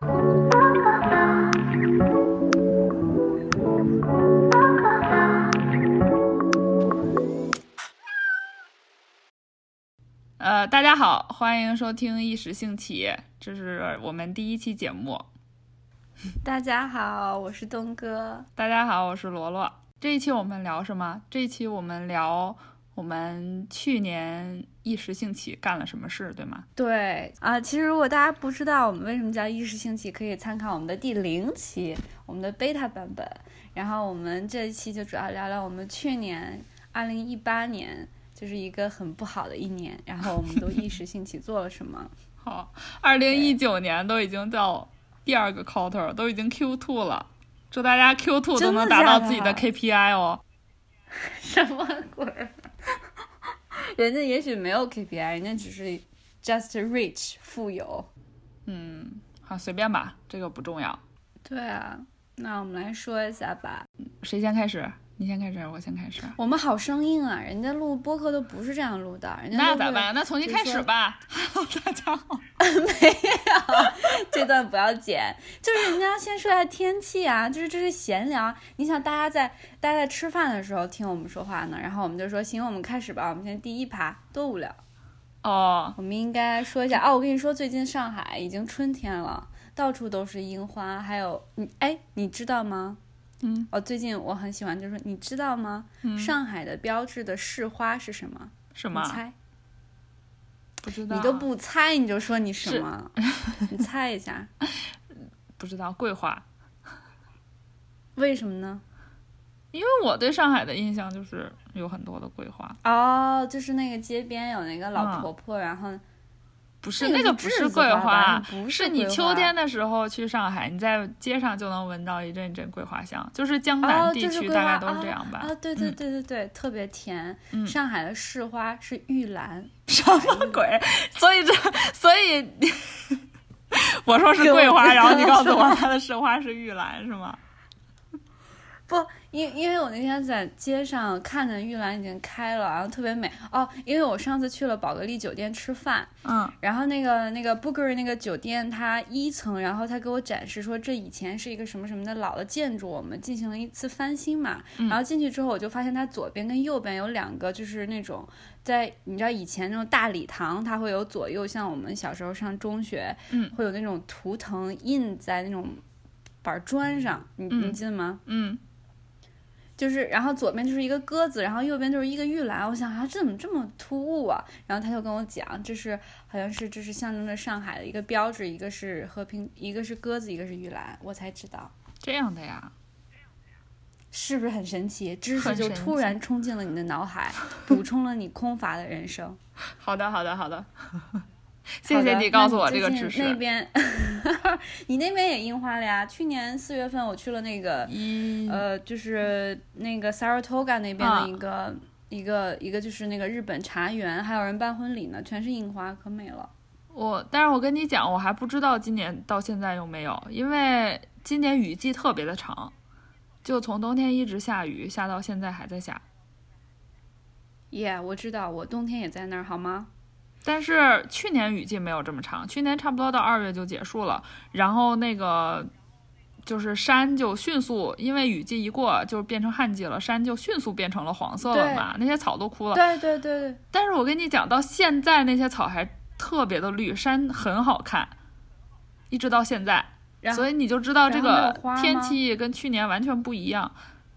呃，大家好，欢迎收听《一时兴起》，这是我们第一期节目。大家好，我是东哥。大家好，我是罗罗。这一期我们聊什么？这一期我们聊我们去年一时兴起干了什么事，对吗？对啊，其实如果大家不知道我们为什么叫一时兴起，可以参考我们的第零期，我们的 beta 版本。然后我们这一期就主要聊聊我们去年二零一八年。就是一个很不好的一年，然后我们都一时兴起做了什么？好，二零一九年都已经到第二个 quarter，都已经 Q two 了，祝大家 Q two 都能达到自己的 KPI 哦。什么鬼？人家也许没有 KPI，人家只是 just rich 富有。嗯，好，随便吧，这个不重要。对啊，那我们来说一下吧。谁先开始？你先开始，我先开始。我们好生硬啊！人家录播客都不是这样录的，人家那咋办？那重新开始吧。Hello，大家好。没有，这段不要剪。就是人家先说下天气啊，就是这是闲聊。你想，大家在大家在吃饭的时候听我们说话呢，然后我们就说行，我们开始吧。我们先第一趴，多无聊。哦，我们应该说一下哦。我跟你说，最近上海已经春天了，到处都是樱花，还有你哎，你知道吗？嗯，哦，最近我很喜欢，就是你知道吗？上海的标志的市花是什么？什么？猜？不知道。你都不猜，你就说你什么？你猜一下。不知道，桂花。为什么呢？因为我对上海的印象就是有很多的桂花。哦，就是那个街边有那个老婆婆，然后。不是那个不是桂花，是你秋天的时候去上海，你在街上就能闻到一阵阵桂花香，就是江南地区大概都是这样吧。啊，对对对对对，特别甜。上海的市花是玉兰，什么鬼？所以这所以 我说是桂花，然后你告诉我它的市花是玉兰，是吗？不。因因为我那天在街上看见玉兰已经开了，然后特别美哦。因为我上次去了宝格丽酒店吃饭，嗯，然后那个那个 Booker 那个酒店它一层，然后他给我展示说这以前是一个什么什么的老的建筑，我们进行了一次翻新嘛。然后进去之后，我就发现它左边跟右边有两个，就是那种在你知道以前那种大礼堂，它会有左右，像我们小时候上中学，嗯，会有那种图腾印在那种板砖上，你你记得吗？嗯。就是，然后左边就是一个鸽子，然后右边就是一个玉兰。我想啊，这怎么这么突兀啊？然后他就跟我讲，这是好像是这是象征着上海的一个标志，一个是和平，一个是鸽子，一个是玉兰。我才知道这样的呀，是不是很神奇？知识就突然冲进了你的脑海，补充了你空乏的人生。好的，好的，好的。谢谢你告诉我这个知识。那边，你那边也樱花了呀？去年四月份我去了那个，呃，就是那个 Saratoga 那边的一个一个一个，就是那个日本茶园，还有人办婚礼呢，全是樱花，可美了。我，但是我跟你讲，我还不知道今年到现在有没有，因为今年雨季特别的长，就从冬天一直下雨，下到现在还在下。耶，我知道，我冬天也在那儿，好吗？但是去年雨季没有这么长，去年差不多到二月就结束了，然后那个就是山就迅速，因为雨季一过就变成旱季了，山就迅速变成了黄色了嘛，那些草都枯了。对对对对。但是我跟你讲，到现在那些草还特别的绿，山很好看，一直到现在，所以你就知道这个天气跟去年完全不一样。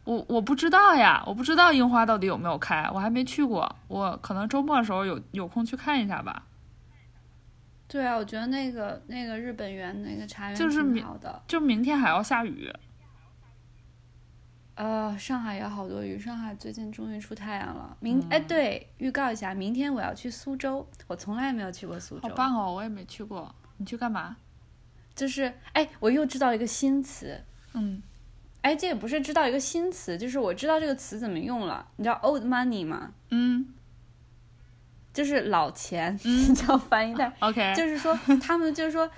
我我不知道呀，我不知道樱花到底有没有开，我还没去过。我可能周末的时候有有空去看一下吧。对啊，我觉得那个那个日本园那个茶园挺好的。就明天还要下雨。呃，上海也好多雨，上海最近终于出太阳了。明哎，对，预告一下，明天我要去苏州，我从来没有去过苏州。好棒哦，我也没去过。你去干嘛？就是哎，我又知道一个新词。嗯。哎，这也不是知道一个新词，就是我知道这个词怎么用了。你知道 old money 吗？嗯，就是老钱，你知道翻译的。OK，就是说他们就是说，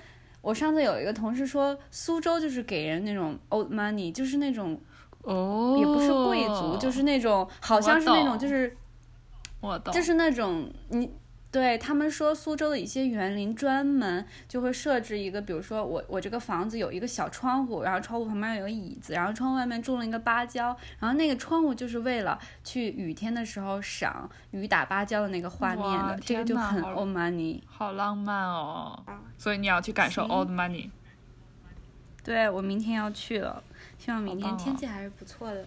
我上次有一个同事说，苏州就是给人那种 old money，就是那种哦，也不是贵族，就是那种好像是那种就是我懂，就是那种你对他们说，苏州的一些园林专门就会设置一个，比如说我我这个房子有一个小窗户，然后窗户旁边有个椅子，然后窗户外面种了一个芭蕉，然后那个窗户就是为了去雨天的时候赏雨打芭蕉的那个画面的，这个就很 old money，好浪漫哦。所以你要去感受 old money。对我明天要去了，希望明天天气还是不错的。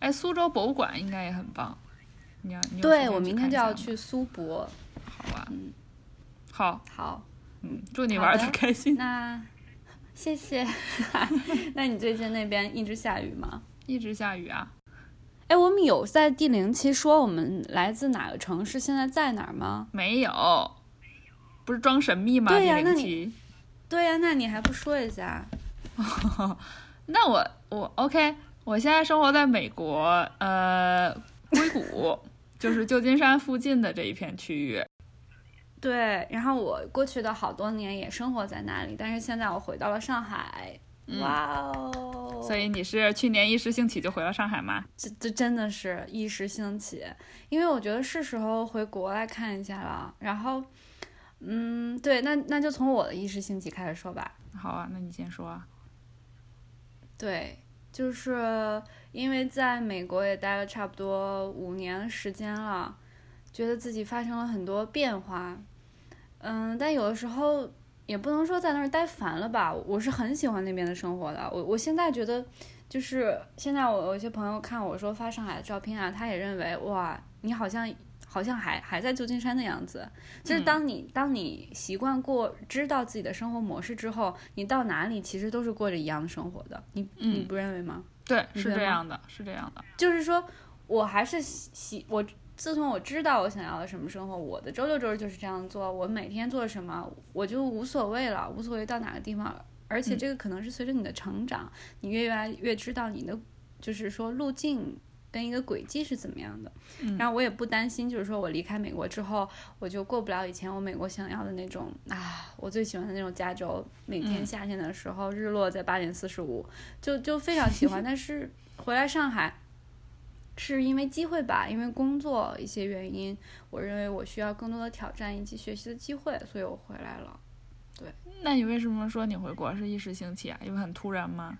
哎，苏州博物馆应该也很棒。你要你对我明天就要去苏博。好啊，嗯，好，好，嗯，祝你玩的 开心。那谢谢。那你最近那边一直下雨吗？一直下雨啊。哎，我们有在第零期说我们来自哪个城市，现在在哪儿吗？没有，不是装神秘吗？对呀，那你，对呀，那你还不说一下？那我我 OK，我现在生活在美国，呃，硅谷，就是旧金山附近的这一片区域。对，然后我过去的好多年也生活在那里，但是现在我回到了上海。哇哦！所以你是去年一时兴起就回了上海吗？这这真的是一时兴起，因为我觉得是时候回国来看一下了。然后，嗯，对，那那就从我的一时兴起开始说吧。好啊，那你先说。对，就是因为在美国也待了差不多五年时间了，觉得自己发生了很多变化。嗯，但有的时候也不能说在那儿待烦了吧。我是很喜欢那边的生活的。我我现在觉得，就是现在我有些朋友看我说发上海的照片啊，他也认为哇，你好像好像还还在旧金山的样子。就是当你当你习惯过知道自己的生活模式之后，你到哪里其实都是过着一样的生活的。你你不认为吗？对，是这样的，是这样的。就是说我还是喜我。自从我知道我想要的什么生活，我的周六周日就是这样做。我每天做什么，我就无所谓了，无所谓到哪个地方。而且这个可能是随着你的成长，你越来越知道你的，就是说路径跟一个轨迹是怎么样的。然后我也不担心，就是说我离开美国之后，我就过不了以前我美国想要的那种啊，我最喜欢的那种加州，每天夏天的时候日落在八点四十五，就就非常喜欢。但是回来上海。是因为机会吧，因为工作一些原因，我认为我需要更多的挑战以及学习的机会，所以我回来了。对，那你为什么说你回国是一时兴起啊？因为很突然吗？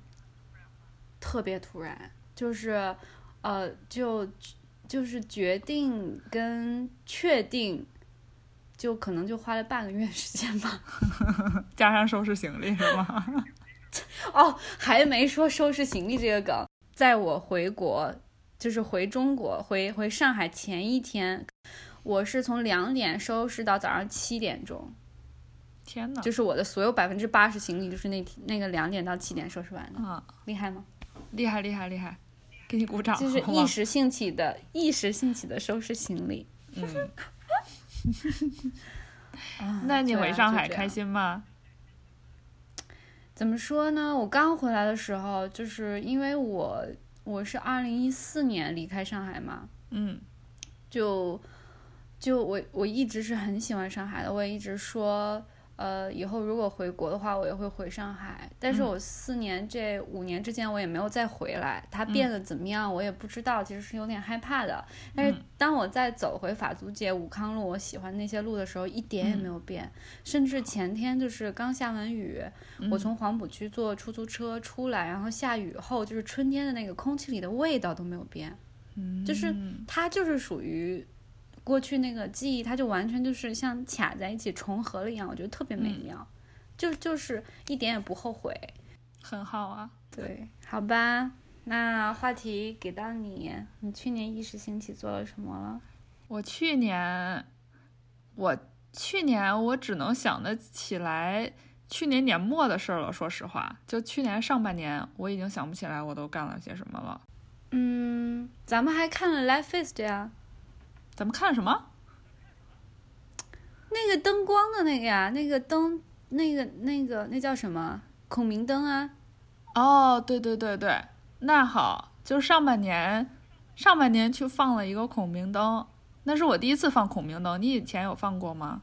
特别突然，就是，呃，就就是决定跟确定，就可能就花了半个月时间吧，加上收拾行李是吗？哦，还没说收拾行李这个梗，在我回国。就是回中国，回回上海前一天，我是从两点收拾到早上七点钟。天呐，就是我的所有百分之八十行李，就是那天那个两点到七点收拾完的。啊，厉害吗？厉害厉害厉害，给你鼓掌。就是一时兴起的，一时兴起的收拾行李。嗯。那你回上海开心吗？怎么说呢？我刚回来的时候，就是因为我。我是二零一四年离开上海嘛，嗯，就就我我一直是很喜欢上海的，我也一直说，呃，以后如果回国的话，我也会回上海。但是我四年这五年之间，我也没有再回来，它变得怎么样，我也不知道，其实是有点害怕的。但是当我再走回法租界武康路，我喜欢那些路的时候，一点也没有变，甚至前天就是刚下完雨。我从黄浦区坐出租车出来，然后下雨后，就是春天的那个空气里的味道都没有变，就是它就是属于过去那个记忆，它就完全就是像卡在一起重合了一样，我觉得特别美妙，就就是一点也不后悔，很好啊。对，好吧，那话题给到你，你去年一时兴起做了什么了？我去年，我去年我只能想得起来。去年年末的事儿了，说实话，就去年上半年，我已经想不起来我都干了些什么了。嗯，咱们还看了 Live Fest 呀？咱们看什么？那个灯光的那个呀，那个灯，那个那个那叫什么？孔明灯啊？哦，对对对对，那好，就上半年，上半年去放了一个孔明灯，那是我第一次放孔明灯，你以前有放过吗？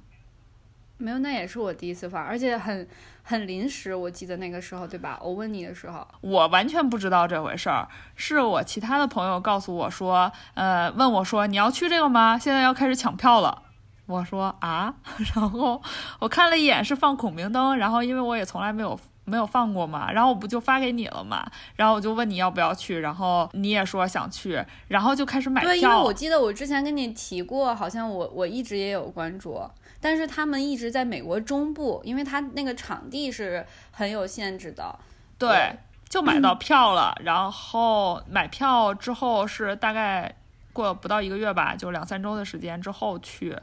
没有，那也是我第一次放，而且很很临时。我记得那个时候，对吧？我问你的时候，我完全不知道这回事儿，是我其他的朋友告诉我说，呃，问我说你要去这个吗？现在要开始抢票了。我说啊，然后我看了一眼是放孔明灯，然后因为我也从来没有没有放过嘛，然后我不就发给你了嘛，然后我就问你要不要去，然后你也说想去，然后就开始买票。对，因为我记得我之前跟你提过，好像我我一直也有关注，但是他们一直在美国中部，因为他那个场地是很有限制的。对，就买到票了，然后买票之后是大概过不到一个月吧，就两三周的时间之后去。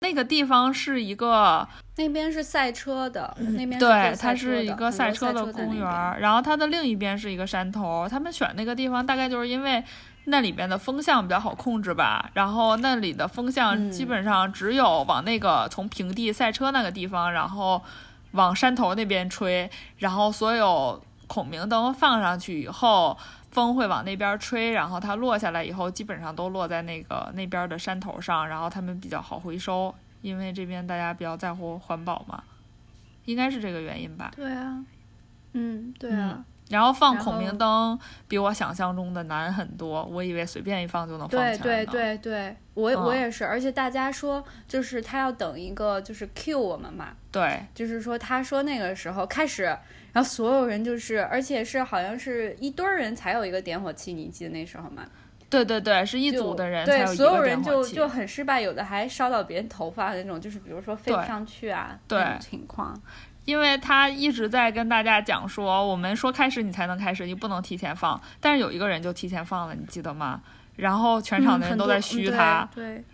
那个地方是一个，那边是赛车的，那边对，它是一个赛车的公园儿，然后它的另一边是一个山头。他们选那个地方大概就是因为那里边的风向比较好控制吧，然后那里的风向基本上只有往那个从平地赛车那个地方，然后往山头那边吹，然后所有孔明灯放上去以后。风会往那边吹，然后它落下来以后，基本上都落在那个那边的山头上，然后他们比较好回收，因为这边大家比较在乎环保嘛，应该是这个原因吧。对啊，嗯，对啊。然后放孔明灯比我想象中的难很多，我以为随便一放就能放起来。对对对对，我我也是，而且大家说就是他要等一个就是 Q 我们嘛，对，就是说他说那个时候开始。然后所有人就是，而且是好像是一堆人才有一个点火器，你记得那时候吗？对对对，是一组的人才有一个所有人就就很失败，有的还烧到别人头发那种，就是比如说飞不上去啊，对情况。因为他一直在跟大家讲说，我们说开始你才能开始，你不能提前放。但是有一个人就提前放了，你记得吗？然后全场的人都在嘘他。对，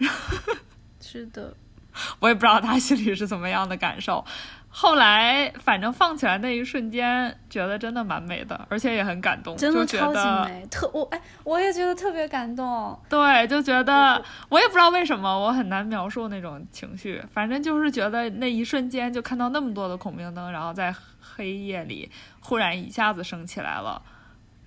是的。我也不知道他心里是怎么样的感受。后来，反正放起来那一瞬间，觉得真的蛮美的，而且也很感动，真的超级美。特我哎，我也觉得特别感动。对，就觉得我也不知道为什么，我很难描述那种情绪。反正就是觉得那一瞬间，就看到那么多的孔明灯，然后在黑夜里忽然一下子升起来了。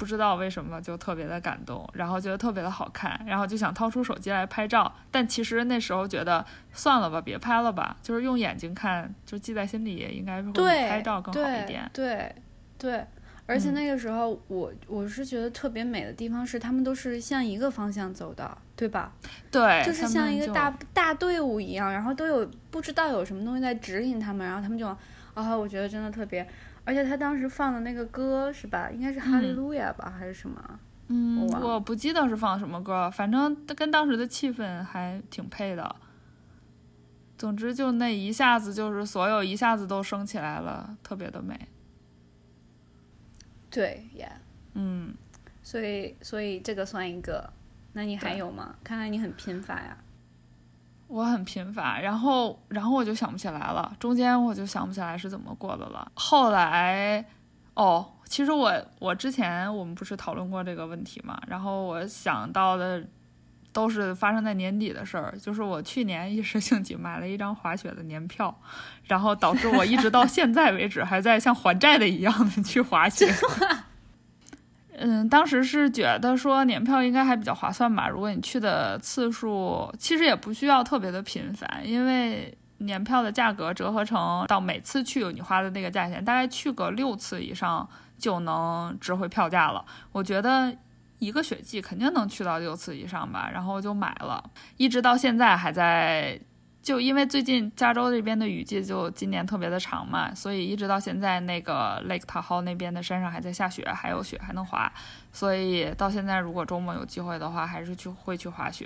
不知道为什么就特别的感动，然后觉得特别的好看，然后就想掏出手机来拍照。但其实那时候觉得算了吧，别拍了吧，就是用眼睛看，就记在心里，应该会比拍照更好一点。对 对，而且那个时候我我是觉得特别美的地方是，他们都是向一个方向走的，对吧？对，就是像一个大大队伍一样，然后都有不知道有什么东西在指引他们，然后他们就啊，我觉得真的特别。而且他当时放的那个歌是吧？应该是《哈利路亚》吧，还是什么？嗯，我不记得是放什么歌，反正跟当时的气氛还挺配的。总之，就那一下子，就是所有一下子都升起来了，特别的美。对呀，嗯，所以，所以这个算一个。那你还有吗？看来你很贫乏呀。我很贫乏，然后，然后我就想不起来了，中间我就想不起来是怎么过的了。后来，哦，其实我我之前我们不是讨论过这个问题嘛，然后我想到的都是发生在年底的事儿，就是我去年一时兴起买了一张滑雪的年票，然后导致我一直到现在为止还在像还债的一样的去滑雪。嗯，当时是觉得说年票应该还比较划算吧。如果你去的次数其实也不需要特别的频繁，因为年票的价格折合成到每次去你花的那个价钱，大概去个六次以上就能值回票价了。我觉得一个雪季肯定能去到六次以上吧，然后就买了，一直到现在还在。就因为最近加州这边的雨季就今年特别的长嘛，所以一直到现在那个 Lake Tahoe 那边的山上还在下雪，还有雪还能滑，所以到现在如果周末有机会的话，还是去会去滑雪。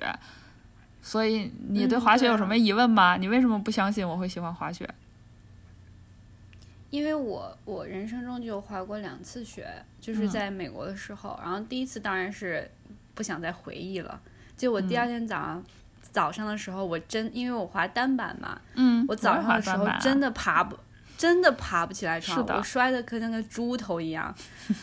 所以你对滑雪有什么疑问吗？你为什么不相信我会喜欢滑雪？因为我我人生中就滑过两次雪，就是在美国的时候，然后第一次当然是不想再回忆了，就我第二天早上。早上的时候，我真因为我滑单板嘛，嗯，我早上的时候真的爬不，真的爬不起来床，我摔的跟那个猪头一样。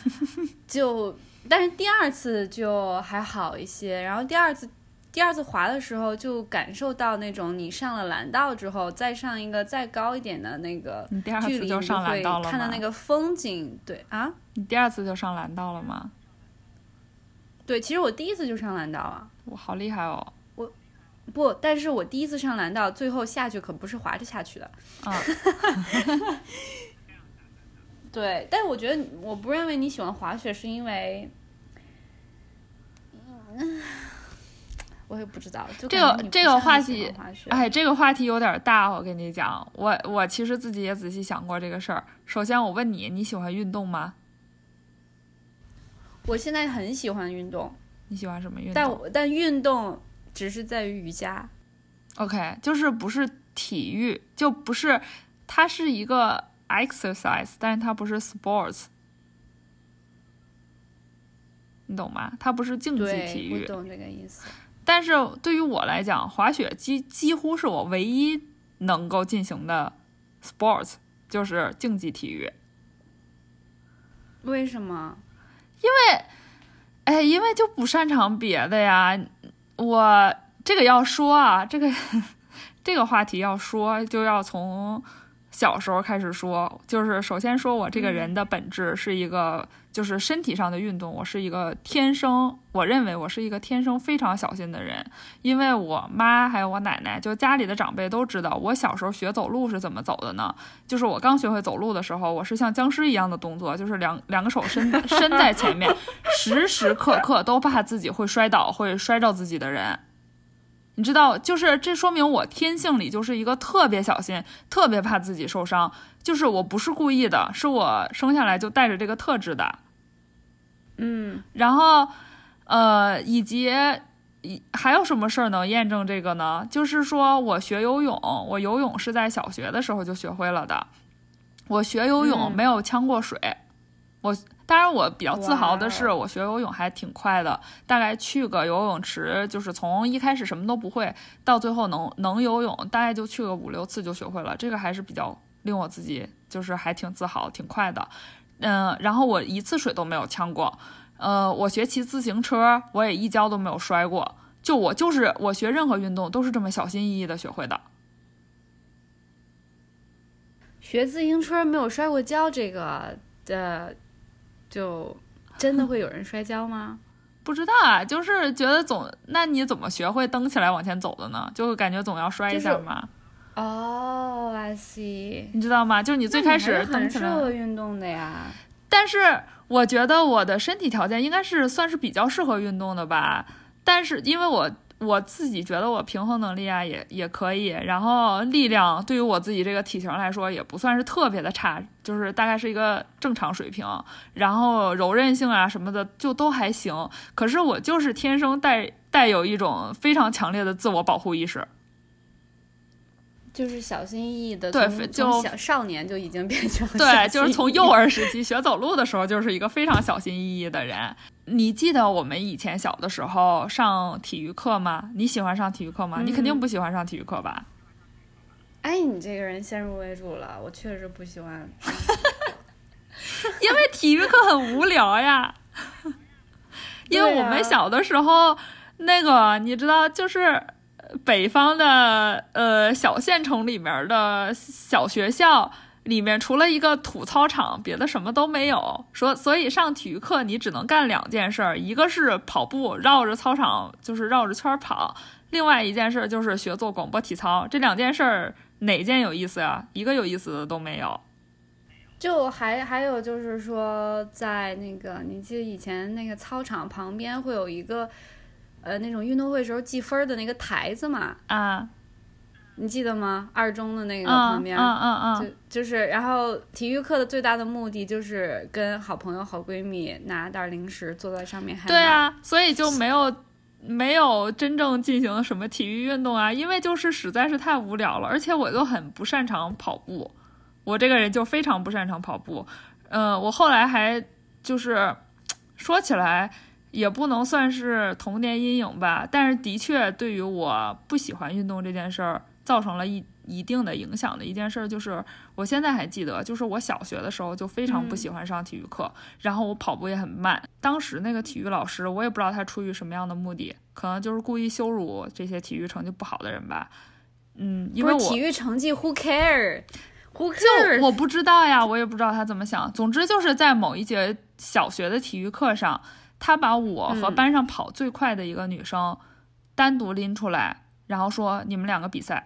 就，但是第二次就还好一些。然后第二次，第二次滑的时候就感受到那种你上了蓝道之后，再上一个再高一点的那个距离，就上蓝道了看到那个风景，对啊，你第二次就上蓝道了吗？对，其实我第一次就上蓝道了，我好厉害哦。不，但是我第一次上蓝道，最后下去可不是滑着下去的。啊，对，但是我觉得我不认为你喜欢滑雪是因为，我也不知道。这个这个话题，哎，这个话题有点大。我跟你讲，我我其实自己也仔细想过这个事儿。首先，我问你，你喜欢运动吗？我现在很喜欢运动。你喜欢什么运动？但但运动只是在于瑜伽。OK，就是不是体育，就不是，它是一个 exercise，但是它不是 sports。你懂吗？它不是竞技体育。我懂这个意思。但是对于我来讲，滑雪几几乎是我唯一能够进行的 sports，就是竞技体育。为什么？因为，哎，因为就不擅长别的呀。我这个要说啊，这个 这个话题要说，就要从小时候开始说。就是首先说我这个人的本质是一个。就是身体上的运动，我是一个天生，我认为我是一个天生非常小心的人，因为我妈还有我奶奶，就家里的长辈都知道，我小时候学走路是怎么走的呢？就是我刚学会走路的时候，我是像僵尸一样的动作，就是两两个手伸伸在前面，时时刻刻都怕自己会摔倒，会摔着自己的人。你知道，就是这说明我天性里就是一个特别小心，特别怕自己受伤，就是我不是故意的，是我生下来就带着这个特质的。嗯，然后，呃，以及还有什么事儿能验证这个呢？就是说我学游泳，我游泳是在小学的时候就学会了的。我学游泳没有呛过水。我当然我比较自豪的是，我学游泳还挺快的。大概去个游泳池，就是从一开始什么都不会，到最后能能游泳，大概就去个五六次就学会了。这个还是比较令我自己就是还挺自豪，挺快的。嗯，然后我一次水都没有呛过，呃，我学骑自行车，我也一跤都没有摔过。就我就是我学任何运动都是这么小心翼翼的学会的。学自行车没有摔过跤，这个的就真的会有人摔跤吗？不知道啊，就是觉得总那你怎么学会蹬起来往前走的呢？就感觉总要摔一下嘛。哦，I see，你知道吗？就是你最开始很适合运动的呀。但是我觉得我的身体条件应该是算是比较适合运动的吧。但是因为我我自己觉得我平衡能力啊也也可以，然后力量对于我自己这个体型来说也不算是特别的差，就是大概是一个正常水平。然后柔韧性啊什么的就都还行。可是我就是天生带带有一种非常强烈的自我保护意识。就是小心翼翼的，对，就小少年就已经变成对，就是从幼儿时期学走路的时候，就是一个非常小心翼翼的人。你记得我们以前小的时候上体育课吗？你喜欢上体育课吗？你肯定不喜欢上体育课吧？哎，你这个人先入为主了，我确实不喜欢，因为体育课很无聊呀。因为我们小的时候，那个你知道，就是。北方的呃小县城里面的小学校里面，除了一个土操场，别的什么都没有。说所以上体育课你只能干两件事儿，一个是跑步，绕着操场就是绕着圈跑；另外一件事就是学做广播体操。这两件事儿哪件有意思呀？一个有意思的都没有。就还还有就是说，在那个你记得以前那个操场旁边会有一个。呃，那种运动会时候计分的那个台子嘛，啊，你记得吗？二中的那个旁边，嗯嗯嗯，就就是，然后体育课的最大的目的就是跟好朋友、好闺蜜拿袋零食坐在上面。对啊，所以就没有没有真正进行什么体育运动啊，因为就是实在是太无聊了，而且我又很不擅长跑步，我这个人就非常不擅长跑步。嗯，我后来还就是说起来。也不能算是童年阴影吧，但是的确对于我不喜欢运动这件事儿造成了一一定的影响的一件事，就是我现在还记得，就是我小学的时候就非常不喜欢上体育课，然后我跑步也很慢。当时那个体育老师，我也不知道他出于什么样的目的，可能就是故意羞辱这些体育成绩不好的人吧。嗯，因为我体育成绩 who care，who care，我不知道呀，我也不知道他怎么想。总之就是在某一节小学的体育课上。他把我和班上跑最快的一个女生单独拎出来，然后说：“你们两个比赛。”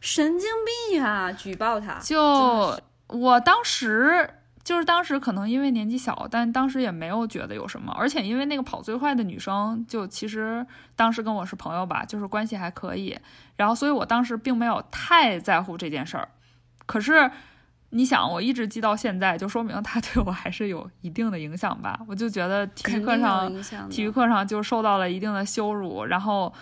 神经病呀！举报他！就我当时就是当时可能因为年纪小，但当时也没有觉得有什么，而且因为那个跑最快的女生，就其实当时跟我是朋友吧，就是关系还可以，然后所以我当时并没有太在乎这件事儿。可是你想，我一直记到现在，就说明他对我还是有一定的影响吧。我就觉得体育课上，体育课上就受到了一定的羞辱，然后。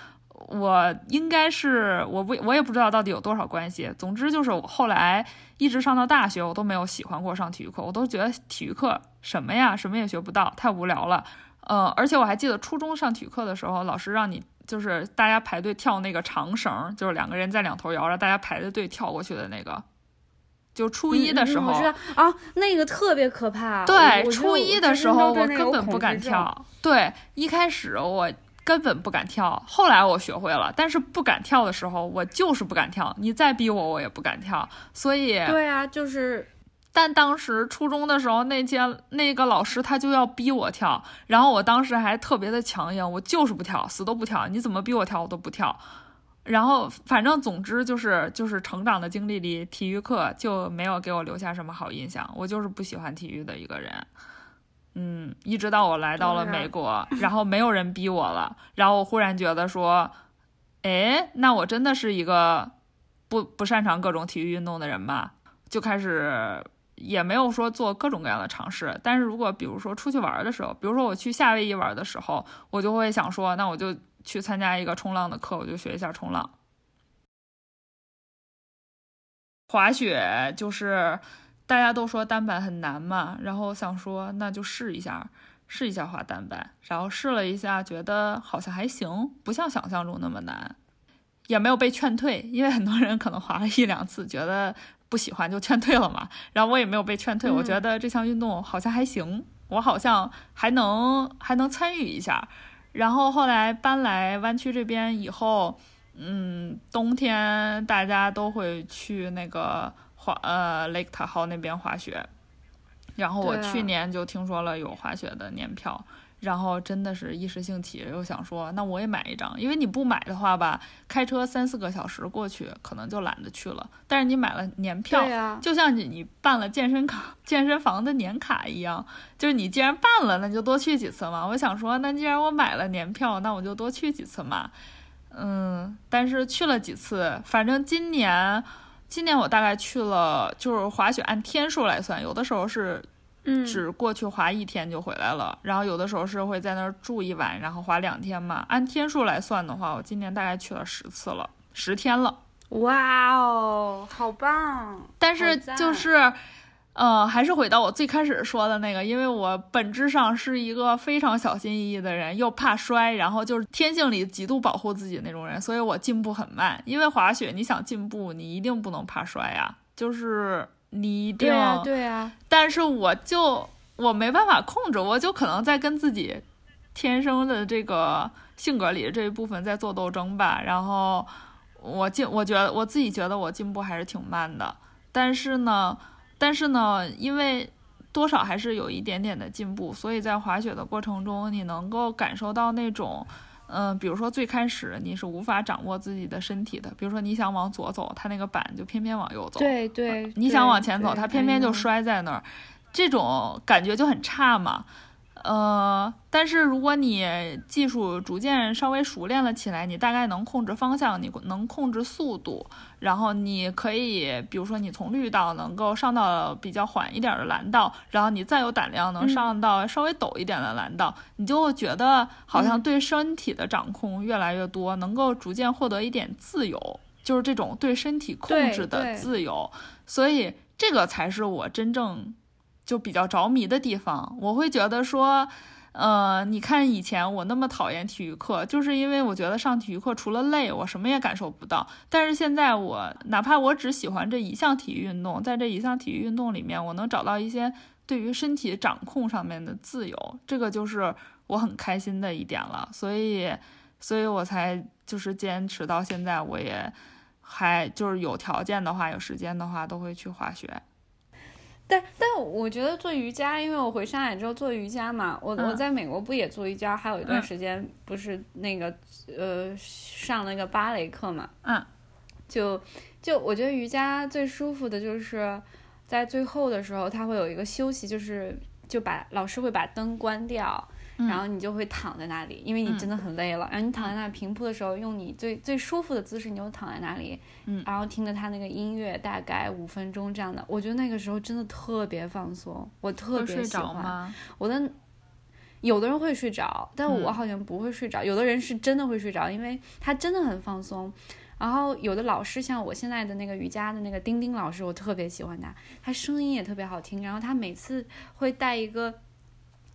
我应该是我不我也不知道到底有多少关系。总之就是我后来一直上到大学，我都没有喜欢过上体育课，我都觉得体育课什么呀，什么也学不到，太无聊了。呃，而且我还记得初中上体育课的时候，老师让你就是大家排队跳那个长绳，就是两个人在两头摇着，大家排着队跳过去的那个。就初一的时候啊，那个特别可怕。对，初一的时候我根本不敢跳。对，一开始我。根本不敢跳，后来我学会了，但是不敢跳的时候，我就是不敢跳。你再逼我，我也不敢跳。所以，对啊，就是，但当时初中的时候，那天那个老师他就要逼我跳，然后我当时还特别的强硬，我就是不跳，死都不跳。你怎么逼我跳，我都不跳。然后，反正总之就是，就是成长的经历里，体育课就没有给我留下什么好印象。我就是不喜欢体育的一个人。嗯，一直到我来到了美国，然后没有人逼我了，然后我忽然觉得说，哎，那我真的是一个不不擅长各种体育运动的人吧，就开始也没有说做各种各样的尝试。但是如果比如说出去玩的时候，比如说我去夏威夷玩的时候，我就会想说，那我就去参加一个冲浪的课，我就学一下冲浪。滑雪就是。大家都说单板很难嘛，然后想说那就试一下，试一下滑单板，然后试了一下，觉得好像还行，不像想象中那么难，也没有被劝退，因为很多人可能滑了一两次，觉得不喜欢就劝退了嘛。然后我也没有被劝退，我觉得这项运动好像还行，我好像还能还能参与一下。然后后来搬来湾区这边以后，嗯，冬天大家都会去那个。滑呃，Lake Tahoe 那边滑雪，然后我去年就听说了有滑雪的年票，然后真的是一时兴起，又想说那我也买一张，因为你不买的话吧，开车三四个小时过去，可能就懒得去了。但是你买了年票，就像你你办了健身卡、健身房的年卡一样，就是你既然办了，那就多去几次嘛。我想说，那既然我买了年票，那我就多去几次嘛。嗯，但是去了几次，反正今年。今年我大概去了，就是滑雪按天数来算，有的时候是，只过去滑一天就回来了，然后有的时候是会在那儿住一晚，然后滑两天嘛。按天数来算的话，我今年大概去了十次了，十天了。哇哦，好棒！但是就是。嗯，还是回到我最开始说的那个，因为我本质上是一个非常小心翼翼的人，又怕摔，然后就是天性里极度保护自己那种人，所以我进步很慢。因为滑雪，你想进步，你一定不能怕摔呀，就是你一定对啊，对啊。但是我就我没办法控制，我就可能在跟自己天生的这个性格里这一部分在做斗争吧。然后我进，我觉得我自己觉得我进步还是挺慢的，但是呢。但是呢，因为多少还是有一点点的进步，所以在滑雪的过程中，你能够感受到那种，嗯，比如说最开始你是无法掌握自己的身体的，比如说你想往左走，它那个板就偏偏往右走，对对，你想往前走，它偏偏就摔在那儿，这种感觉就很差嘛。呃，但是如果你技术逐渐稍微熟练了起来，你大概能控制方向，你能控制速度，然后你可以，比如说你从绿道能够上到比较缓一点的蓝道，然后你再有胆量能上到稍微陡一点的蓝道，你就会觉得好像对身体的掌控越来越多，能够逐渐获得一点自由，就是这种对身体控制的自由，所以这个才是我真正。就比较着迷的地方，我会觉得说，呃，你看以前我那么讨厌体育课，就是因为我觉得上体育课除了累，我什么也感受不到。但是现在我哪怕我只喜欢这一项体育运动，在这一项体育运动里面，我能找到一些对于身体掌控上面的自由，这个就是我很开心的一点了。所以，所以我才就是坚持到现在，我也还就是有条件的话，有时间的话，都会去滑雪。但但我觉得做瑜伽，因为我回上海之后做瑜伽嘛，我我在美国不也做瑜伽，还有一段时间不是那个呃上那个芭蕾课嘛，嗯，就就我觉得瑜伽最舒服的就是，在最后的时候，它会有一个休息，就是就把老师会把灯关掉。然后你就会躺在那里，因为你真的很累了。然后你躺在那平铺的时候，用你最最舒服的姿势，你就躺在那里，嗯然后听着他那个音乐，大概五分钟这样的。我觉得那个时候真的特别放松，我特别喜欢。我的有的人会睡着，但我好像不会睡着。有的人是真的会睡着，因为他真的很放松。然后有的老师像我现在的那个瑜伽的那个丁丁老师，我特别喜欢他，他声音也特别好听。然后他每次会带一个。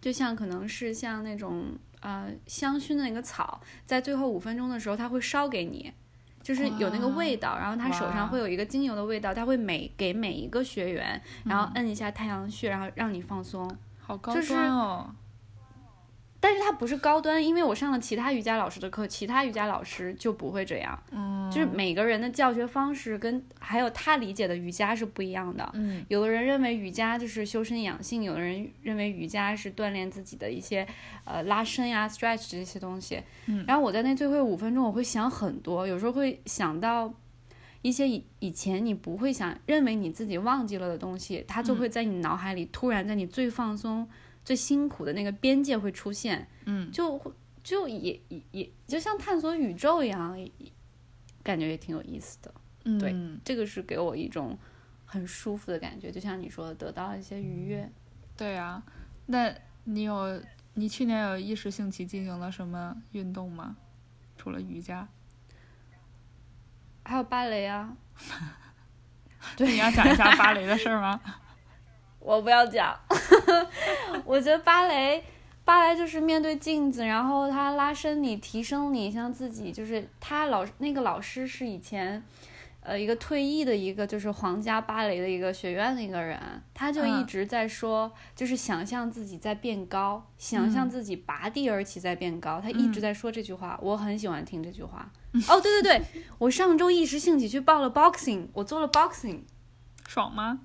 就像可能是像那种呃香薰的那个草，在最后五分钟的时候，他会烧给你，就是有那个味道，然后他手上会有一个精油的味道，他会每给每一个学员，然后摁一下太阳穴，然后让你放松，好高端哦。但是它不是高端，因为我上了其他瑜伽老师的课，其他瑜伽老师就不会这样。嗯，就是每个人的教学方式跟还有他理解的瑜伽是不一样的。嗯，有的人认为瑜伽就是修身养性，有的人认为瑜伽是锻炼自己的一些呃拉伸呀、stretch 这些东西。嗯，然后我在那最后五分钟，我会想很多，有时候会想到一些以以前你不会想、认为你自己忘记了的东西，它就会在你脑海里突然在你最放松。最辛苦的那个边界会出现，嗯，就就也也也就像探索宇宙一样，感觉也挺有意思的。嗯，对，这个是给我一种很舒服的感觉，就像你说的，得到了一些愉悦。对啊，那你有你去年有一时兴起进行了什么运动吗？除了瑜伽，还有芭蕾啊。对，你要讲一下芭蕾的事儿吗？我不要讲，我觉得芭蕾，芭蕾就是面对镜子，然后它拉伸你，提升你，像自己就是他老那个老师是以前，呃，一个退役的一个就是皇家芭蕾的一个学院的一个人，他就一直在说，就是想象自己在变高，想象自己拔地而起在变高，他一直在说这句话，我很喜欢听这句话。哦，对对对，我上周一时兴起去报了 boxing，我做了 boxing，爽吗？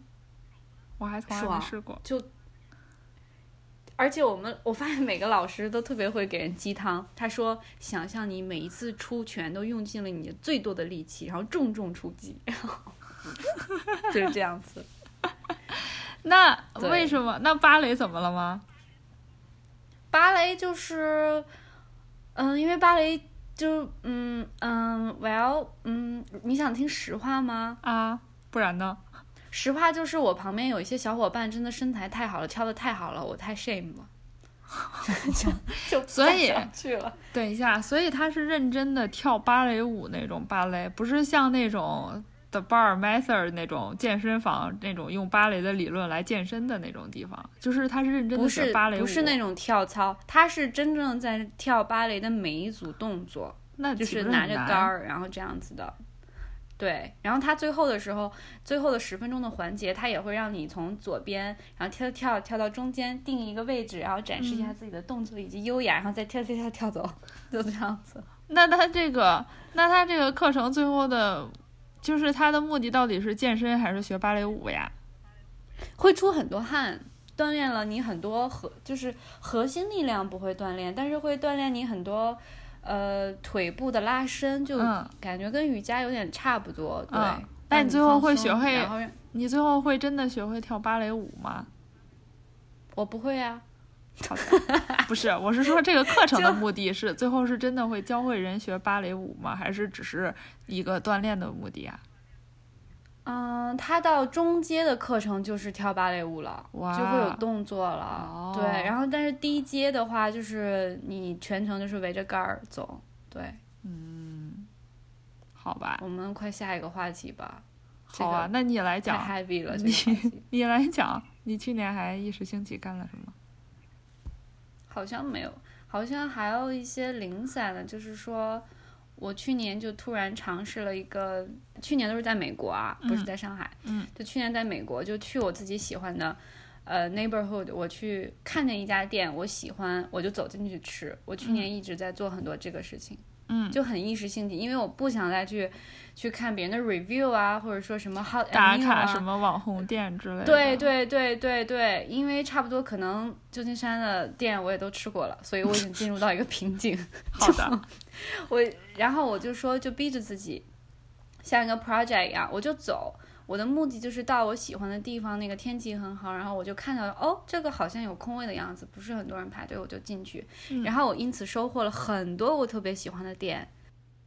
我还从来没试过，就，而且我们我发现每个老师都特别会给人鸡汤。他说：“想象你每一次出拳都用尽了你最多的力气，然后重重出击，就是这样子。”那为什么？那芭蕾怎么了吗？芭蕾就是，嗯，因为芭蕾就，嗯嗯，Well，嗯，你想听实话吗？啊，不然呢？实话就是，我旁边有一些小伙伴真的身材太好了，跳的太好了，我太 shame 了，就就所以去了。等一下，所以他是认真的跳芭蕾舞那种芭蕾，不是像那种 The Bar Method 那种健身房那种用芭蕾的理论来健身的那种地方，就是他是认真的学芭蕾舞，不是那种跳操，他是真正在跳芭蕾的每一组动作，那就是拿着杆儿，然后这样子的。对，然后他最后的时候，最后的十分钟的环节，他也会让你从左边，然后跳跳跳到中间，定一个位置，然后展示一下自己的动作以及优雅，然后再跳跳跳跳走，就这样子。那他这个，那他这个课程最后的，就是他的目的到底是健身还是学芭蕾舞呀？会出很多汗，锻炼了你很多核，就是核心力量不会锻炼，但是会锻炼你很多。呃，腿部的拉伸就感觉跟瑜伽有点差不多，对。那你最后会学会？你最后会真的学会跳芭蕾舞吗？我不会啊。不是，我是说这个课程的目的是最后是真的会教会人学芭蕾舞吗？还是只是一个锻炼的目的啊？嗯，他到中阶的课程就是跳芭蕾舞了，就会有动作了。对，然后但是低阶的话，就是你全程就是围着杆儿走。对，嗯，好吧。我们快下一个话题吧。好啊，那你来讲。太 heavy 了，你你来讲，你去年还一时兴起干了什么？好像没有，好像还有一些零散的，就是说。我去年就突然尝试了一个，去年都是在美国啊，不是在上海。嗯，就去年在美国，就去我自己喜欢的，呃，neighborhood，我去看见一家店，我喜欢，我就走进去吃。我去年一直在做很多这个事情。嗯，就很一时兴起，因为我不想再去去看别人的 review 啊，或者说什么 hot 打卡什么网红店之类的。对对对对对，因为差不多可能旧金山的店我也都吃过了，所以我已经进入到一个瓶颈。好的，我然后我就说，就逼着自己像一个 project 一样，我就走，我的目的就是到我喜欢的地方，那个天气很好，然后我就看到哦，这个好像有空位的样子，不是很多人排队，我就进去，然后我因此收获了很多我特别喜欢的店。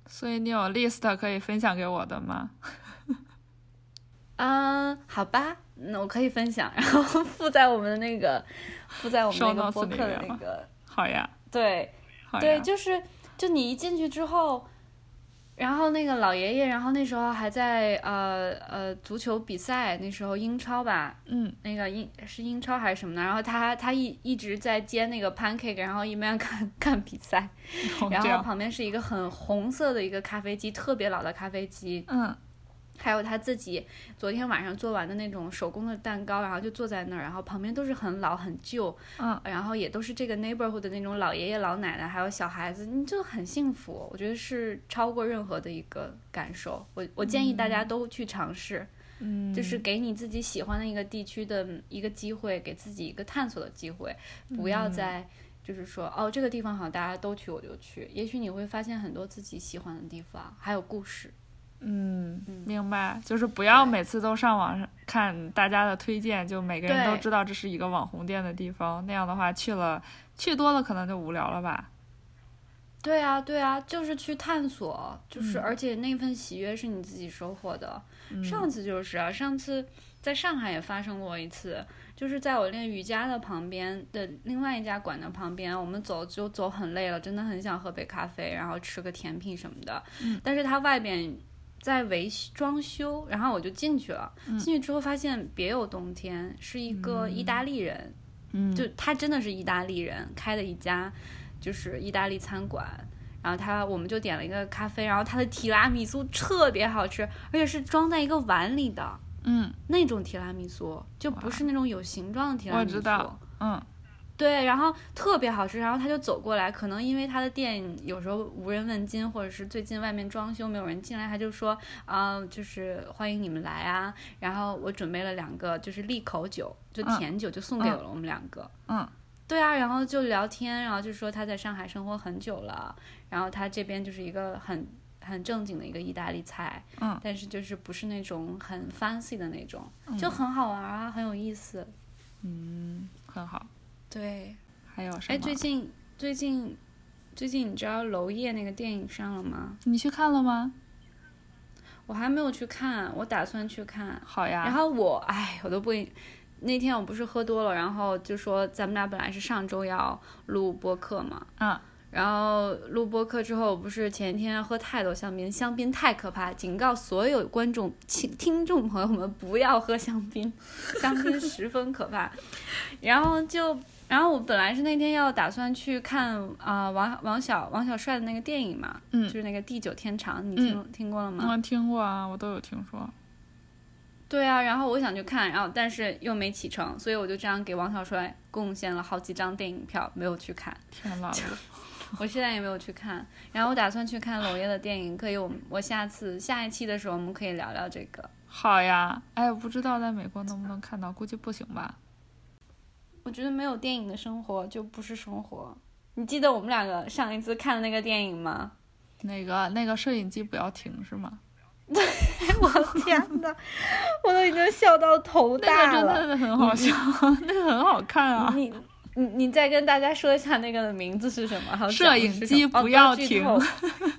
所以你有 list 可以分享给我的吗？嗯，好吧，那我可以分享，然后附在我们的那个附在我们那个播客的那个。好呀。对，对，就是就你一进去之后。然后那个老爷爷，然后那时候还在呃呃足球比赛，那时候英超吧，嗯，那个英是英超还是什么呢，然后他他一一直在煎那个 pancake，然后一边看看比赛，然后旁边是一个很红色的一个咖啡机，特别老的咖啡机，嗯。还有他自己昨天晚上做完的那种手工的蛋糕，然后就坐在那儿，然后旁边都是很老很旧，嗯，然后也都是这个 neighborhood 的那种老爷爷老奶奶，还有小孩子，你就很幸福。我觉得是超过任何的一个感受。我我建议大家都去尝试，嗯，就是给你自己喜欢的一个地区的一个机会，给自己一个探索的机会，不要再就是说哦这个地方好，大家都去我就去。也许你会发现很多自己喜欢的地方，还有故事。嗯，明白，就是不要每次都上网上看大家的推荐，就每个人都知道这是一个网红店的地方，那样的话去了去多了可能就无聊了吧。对啊，对啊，就是去探索，就是而且那份喜悦是你自己收获的。上次就是啊，上次在上海也发生过一次，就是在我练瑜伽的旁边的另外一家馆的旁边，我们走就走很累了，真的很想喝杯咖啡，然后吃个甜品什么的。嗯，但是它外边。在维装修，然后我就进去了。进去之后发现别有洞天，是一个意大利人，嗯就他真的是意大利人开的一家，就是意大利餐馆。然后他我们就点了一个咖啡，然后他的提拉米苏特别好吃，而且是装在一个碗里的，嗯，那种提拉米苏就不是那种有形状的提拉米苏。我知道，嗯。对，然后特别好吃，然后他就走过来，可能因为他的店有时候无人问津，或者是最近外面装修没有人进来，他就说啊，就是欢迎你们来啊。然后我准备了两个，就是利口酒，就甜酒，就送给了我们两个。嗯，对啊，然后就聊天，然后就说他在上海生活很久了，然后他这边就是一个很很正经的一个意大利菜，嗯，但是就是不是那种很 fancy 的那种，就很好玩啊，很有意思。嗯，很好。对，还有什么？哎，最近最近最近，你知道娄烨那个电影上了吗？你去看了吗？我还没有去看，我打算去看。好呀。然后我，哎，我都不，那天我不是喝多了，然后就说咱们俩本来是上周要录播客嘛。嗯。然后录播课之后，不是前一天喝太多香槟，香槟太可怕，警告所有观众、听听众朋友们不要喝香槟，香槟十分可怕。然后就。然后我本来是那天要打算去看啊王王小王小帅的那个电影嘛，嗯，就是那个地久天长，你听听过了吗？我听过啊，我都有听说。对啊，然后我想去看，然后但是又没启程，所以我就这样给王小帅贡献了好几张电影票，没有去看。天呐，我现在也没有去看。然后我打算去看娄烨的电影，可以，我我下次下一期的时候我们可以聊聊这个。好呀，哎，不知道在美国能不能看到，估计不行吧。我觉得没有电影的生活就不是生活。你记得我们两个上一次看的那个电影吗？那个那个摄影机不要停是吗？对，我天哪，我都已经笑到头大了。那个真的很好笑，那个很好看啊。你你你再跟大家说一下那个的名字是什么？摄影机不要停。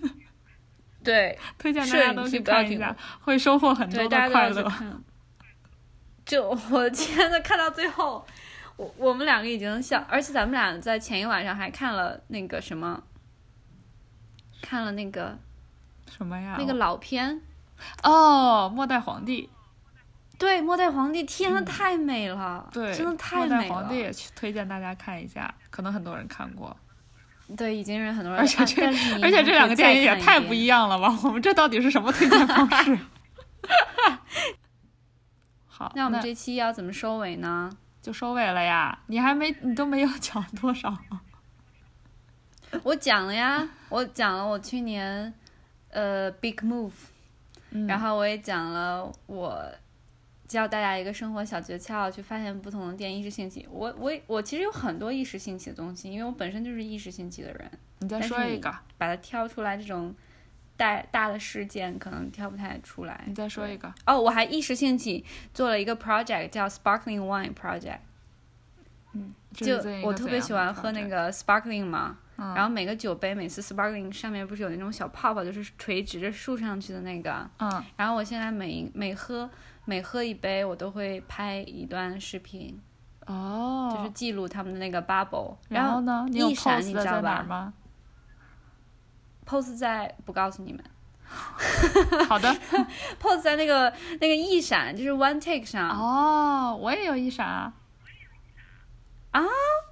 对，推荐大家都去看一下，会收获很多的快乐。就我天呐，看到最后。我我们两个已经笑，而且咱们俩在前一晚上还看了那个什么，看了那个什么呀？那个老片哦，《末代皇帝》。对，《末代皇帝》天呐，太美了，对，真的太美了。末代皇帝也去推荐大家看一下，可能很多人看过。对，已经是很多 人。而且这而且这两个电影也太不一样了吧？我们这到底是什么推荐方式？好，那我们这期要怎么收尾呢？就收尾了呀？你还没，你都没有 讲多少。我讲了呀，我讲了我去年，呃，big move，然后我也讲了我教大家一个生活小诀窍，去发现不同的店意识兴起。我我我其实有很多意识兴起的东西，因为我本身就是意识兴起的人。你再说一个，把它挑出来这种大大的事件，可能挑不太出来。你再说一个哦，我还一时兴起做了一个 project，叫 Sparkling Wine Project。嗯，就我特别喜欢喝那个 Sparkling 嘛，然后每个酒杯每次 Sparkling 上面不是有那种小泡泡，就是垂直着竖上去的那个。嗯。然后我现在每每喝每喝一杯，我都会拍一段视频。哦。就是记录他们的那个 bubble。然后呢？一闪，你知道吧？pose 在不告诉你们，好的，pose 在那个那个一闪，就是 one take 上。哦，我也有一闪啊！啊，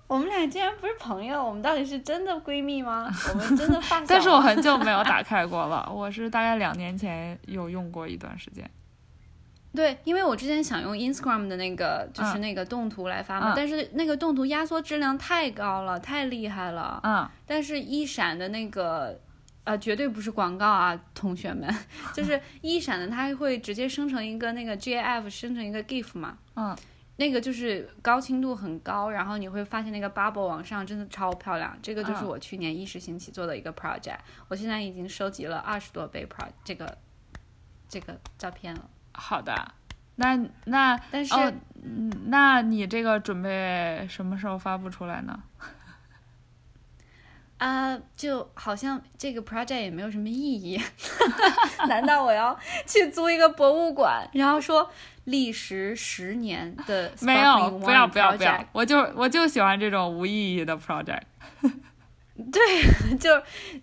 我们俩竟然不是朋友，我们到底是真的闺蜜吗？我们真的发 但是我很久没有打开过了，我是大概两年前有用过一段时间。对，因为我之前想用 Instagram 的那个，就是那个动图来发嘛，但是那个动图压缩质量太高了，太厉害了。嗯。但是一闪的那个。呃，绝对不是广告啊，同学们，就是一闪的，它会直接生成一个那个 GIF，生成一个 GIF 嘛，嗯，那个就是高清度很高，然后你会发现那个 bubble 往上真的超漂亮，这个就是我去年一时兴起做的一个 project，我现在已经收集了二十多倍 pro 这个这个照片了。好的，那那但是，嗯，那你这个准备什么时候发布出来呢？啊，就好像这个 project 也没有什么意义，难道我要去租一个博物馆，然后说历时十年的 没有，不要不要不要，我就我就喜欢这种无意义的 project。对，就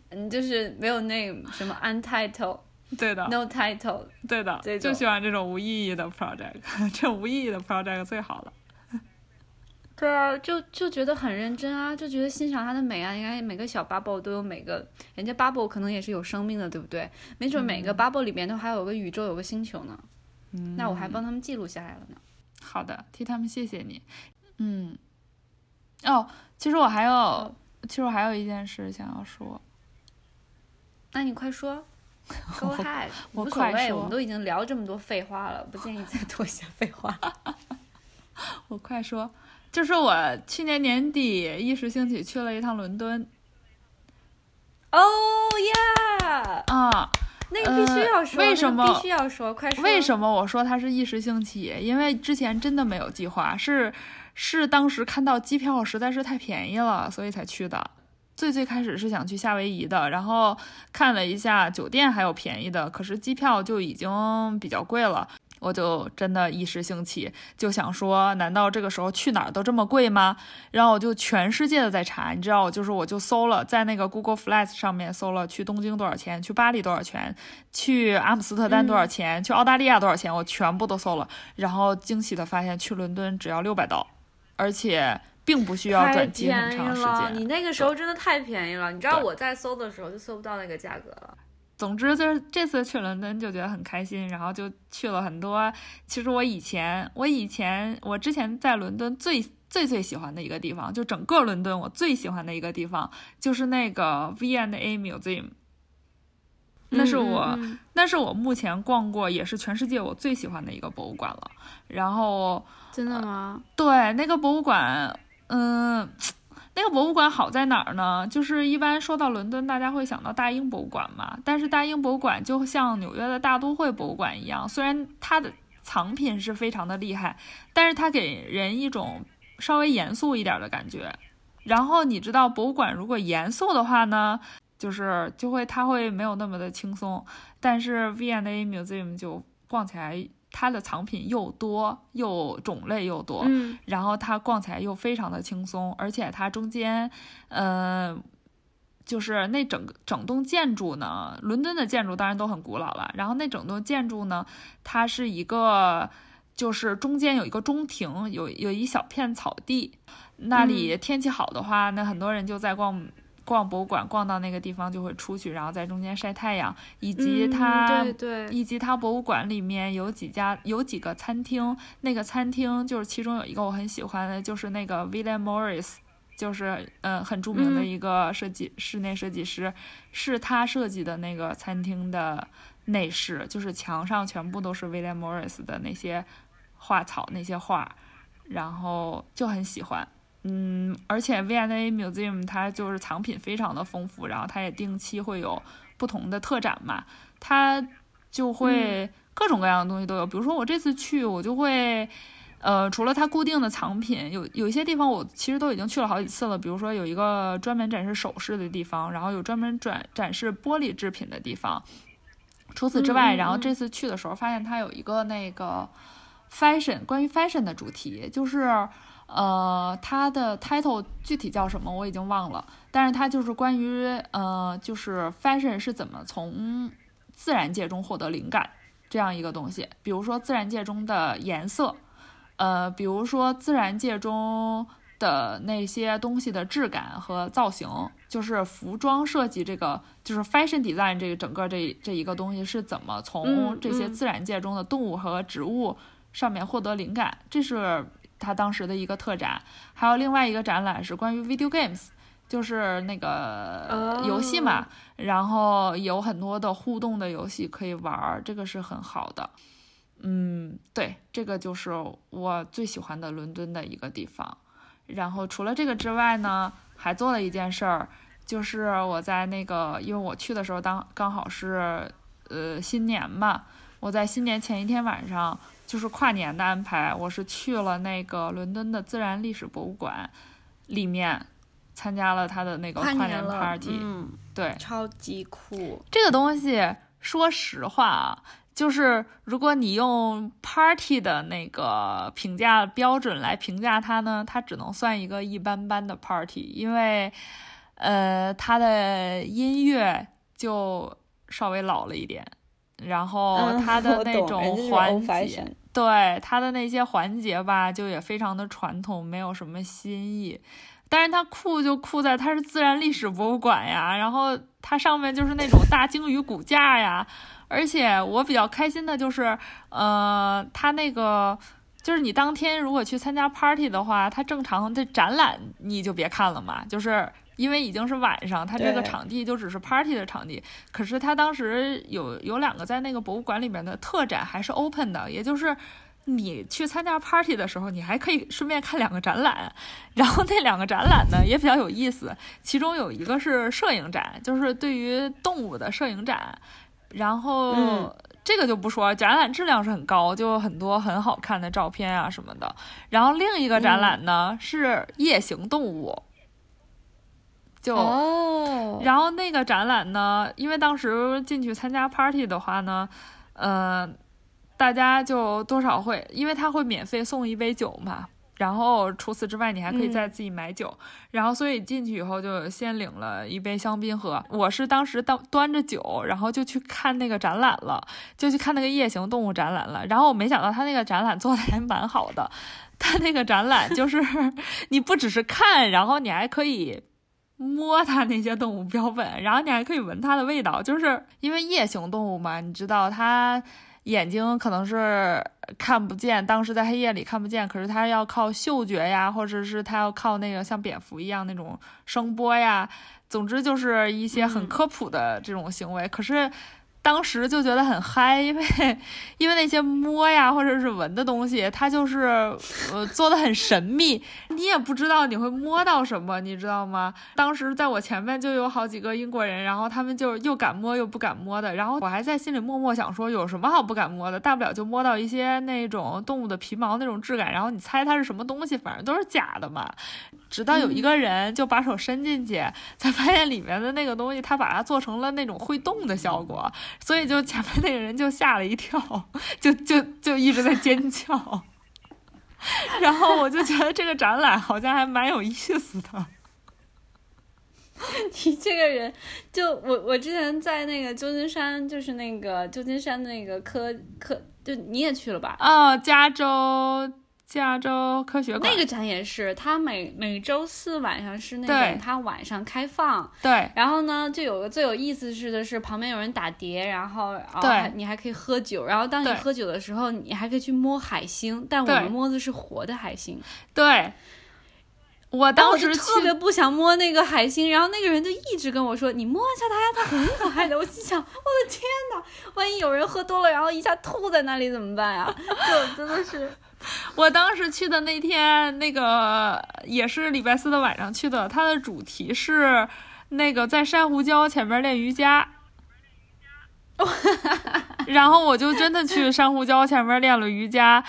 嗯，就是没有那什么 untitled，对的，no title，对的，就喜欢这种无意义的 project，这无意义的 project 最好了。对啊，就就觉得很认真啊，就觉得欣赏它的美啊。应该每个小 bubble 都有每个，人家 bubble 可能也是有生命的，对不对？没准每个 bubble 里面都还有个宇宙，有个星球呢。嗯，那我还帮他们记录下来了呢。好的，替他们谢谢你。嗯，哦，其实我还有，其实我还有一件事想要说。那你快说。Go ahead，无所谓，我们都已经聊这么多废话了，不建议再多些废话。我快说。就是我去年年底一时兴起去了一趟伦敦。哦呀！啊，那个必须要说，为什么必须要说？快说！为什么我说它是一时兴起？因为之前真的没有计划，是是当时看到机票实在是太便宜了，所以才去的。最最开始是想去夏威夷的，然后看了一下酒店还有便宜的，可是机票就已经比较贵了。我就真的一时兴起，就想说，难道这个时候去哪儿都这么贵吗？然后我就全世界的在查，你知道，我就是我就搜了，在那个 Google Flights 上面搜了，去东京多少钱，去巴黎多少钱，去阿姆斯特丹多少钱，去澳大利亚多少钱，我全部都搜了。然后惊喜的发现，去伦敦只要六百刀，而且并不需要转机很长时间。你那个时候真的太便宜了，你知道我在搜的时候就搜不到那个价格了。总之就是这次去伦敦就觉得很开心，然后就去了很多。其实我以前，我以前，我之前在伦敦最最最喜欢的一个地方，就整个伦敦我最喜欢的一个地方就是那个 V and A Museum。那是我，那是我目前逛过也是全世界我最喜欢的一个博物馆了。然后真的吗？对，那个博物馆，嗯。那个博物馆好在哪儿呢？就是一般说到伦敦，大家会想到大英博物馆嘛。但是大英博物馆就像纽约的大都会博物馆一样，虽然它的藏品是非常的厉害，但是它给人一种稍微严肃一点的感觉。然后你知道，博物馆如果严肃的话呢，就是就会它会没有那么的轻松。但是 V&A Museum 就逛起来。它的藏品又多又种类又多，嗯，然后它逛起来又非常的轻松，而且它中间，嗯，就是那整个整栋建筑呢，伦敦的建筑当然都很古老了，然后那整栋建筑呢，它是一个，就是中间有一个中庭，有有一小片草地，那里天气好的话，那很多人就在逛。逛博物馆，逛到那个地方就会出去，然后在中间晒太阳，以及它，对对，以及它博物馆里面有几家，有几个餐厅，那个餐厅就是其中有一个我很喜欢的，就是那个 William Morris，就是嗯很著名的一个设计室内设计师，是他设计的那个餐厅的内饰，就是墙上全部都是 William Morris 的那些画草那些画，然后就很喜欢。嗯，而且 V&A Museum 它就是藏品非常的丰富，然后它也定期会有不同的特展嘛，它就会各种各样的东西都有。比如说我这次去，我就会。呃，除了它固定的藏品，有有一些地方我其实都已经去了好几次了。比如说有一个专门展示首饰的地方，然后有专门展展示玻璃制品的地方。除此之外，然后这次去的时候发现它有一个那个 fashion 关于 fashion 的主题，就是呃它的 title 具体叫什么我已经忘了，但是它就是关于呃就是 fashion 是怎么从自然界中获得灵感这样一个东西。比如说自然界中的颜色。呃，比如说自然界中的那些东西的质感和造型，就是服装设计这个，就是 fashion design 这个整个这这一个东西是怎么从这些自然界中的动物和植物上面获得灵感，这是他当时的一个特展。还有另外一个展览是关于 video games，就是那个游戏嘛，然后有很多的互动的游戏可以玩，这个是很好的。嗯，对，这个就是我最喜欢的伦敦的一个地方。然后除了这个之外呢，还做了一件事儿，就是我在那个，因为我去的时候当刚好是呃新年嘛，我在新年前一天晚上，就是跨年的安排，我是去了那个伦敦的自然历史博物馆里面，参加了他的那个跨年 party。嗯，对，超级酷。这个东西，说实话啊。就是如果你用 party 的那个评价标准来评价它呢，它只能算一个一般般的 party，因为，呃，它的音乐就稍微老了一点，然后它的那种环节，对它的那些环节吧，就也非常的传统，没有什么新意。但是它酷就酷在它是自然历史博物馆呀，然后它上面就是那种大鲸鱼骨架呀。而且我比较开心的就是，呃，它那个就是你当天如果去参加 party 的话，它正常的展览你就别看了嘛，就是因为已经是晚上，它这个场地就只是 party 的场地。可是它当时有有两个在那个博物馆里面的特展还是 open 的，也就是你去参加 party 的时候，你还可以顺便看两个展览。然后那两个展览呢也比较有意思，其中有一个是摄影展，就是对于动物的摄影展。然后这个就不说，展览质量是很高，就很多很好看的照片啊什么的。然后另一个展览呢是夜行动物，就，然后那个展览呢，因为当时进去参加 party 的话呢，嗯，大家就多少会，因为他会免费送一杯酒嘛。然后除此之外，你还可以再自己买酒。然后所以进去以后就先领了一杯香槟喝。我是当时当端着酒，然后就去看那个展览了，就去看那个夜行动物展览了。然后我没想到他那个展览做的还蛮好的。他那个展览就是 你不只是看，然后你还可以摸它那些动物标本，然后你还可以闻它的味道。就是因为夜行动物嘛，你知道它。眼睛可能是看不见，当时在黑夜里看不见，可是它要靠嗅觉呀，或者是它要靠那个像蝙蝠一样那种声波呀，总之就是一些很科普的这种行为。可是。当时就觉得很嗨，因为因为那些摸呀或者是闻的东西，它就是呃做的很神秘，你也不知道你会摸到什么，你知道吗？当时在我前面就有好几个英国人，然后他们就又敢摸又不敢摸的，然后我还在心里默默想说，有什么好不敢摸的？大不了就摸到一些那种动物的皮毛那种质感，然后你猜它是什么东西，反正都是假的嘛。直到有一个人就把手伸进去，才发现里面的那个东西，他把它做成了那种会动的效果。所以就前面那个人就吓了一跳，就就就一直在尖叫，然后我就觉得这个展览好像还蛮有意思的。你这个人，就我我之前在那个旧金山，就是那个旧金山那个科科，就你也去了吧？啊，加州。加州科学馆那个展也是，它每每周四晚上是那种，它晚上开放。对。然后呢，就有个最有意思是的是，旁边有人打碟，然后对，你还可以喝酒。然后当你喝酒的时候，你还可以去摸海星，但我们摸的是活的海星。对。我当时特别不想摸那个海星，然后那个人就一直跟我说：“你摸一下它呀，它很可爱的。” 我心想：“我的天哪，万一有人喝多了，然后一下吐在那里怎么办呀？”就真的是。我当时去的那天，那个也是礼拜四的晚上去的。它的主题是那个在珊瑚礁前面练瑜伽，然后我就真的去珊瑚礁前面练了瑜伽。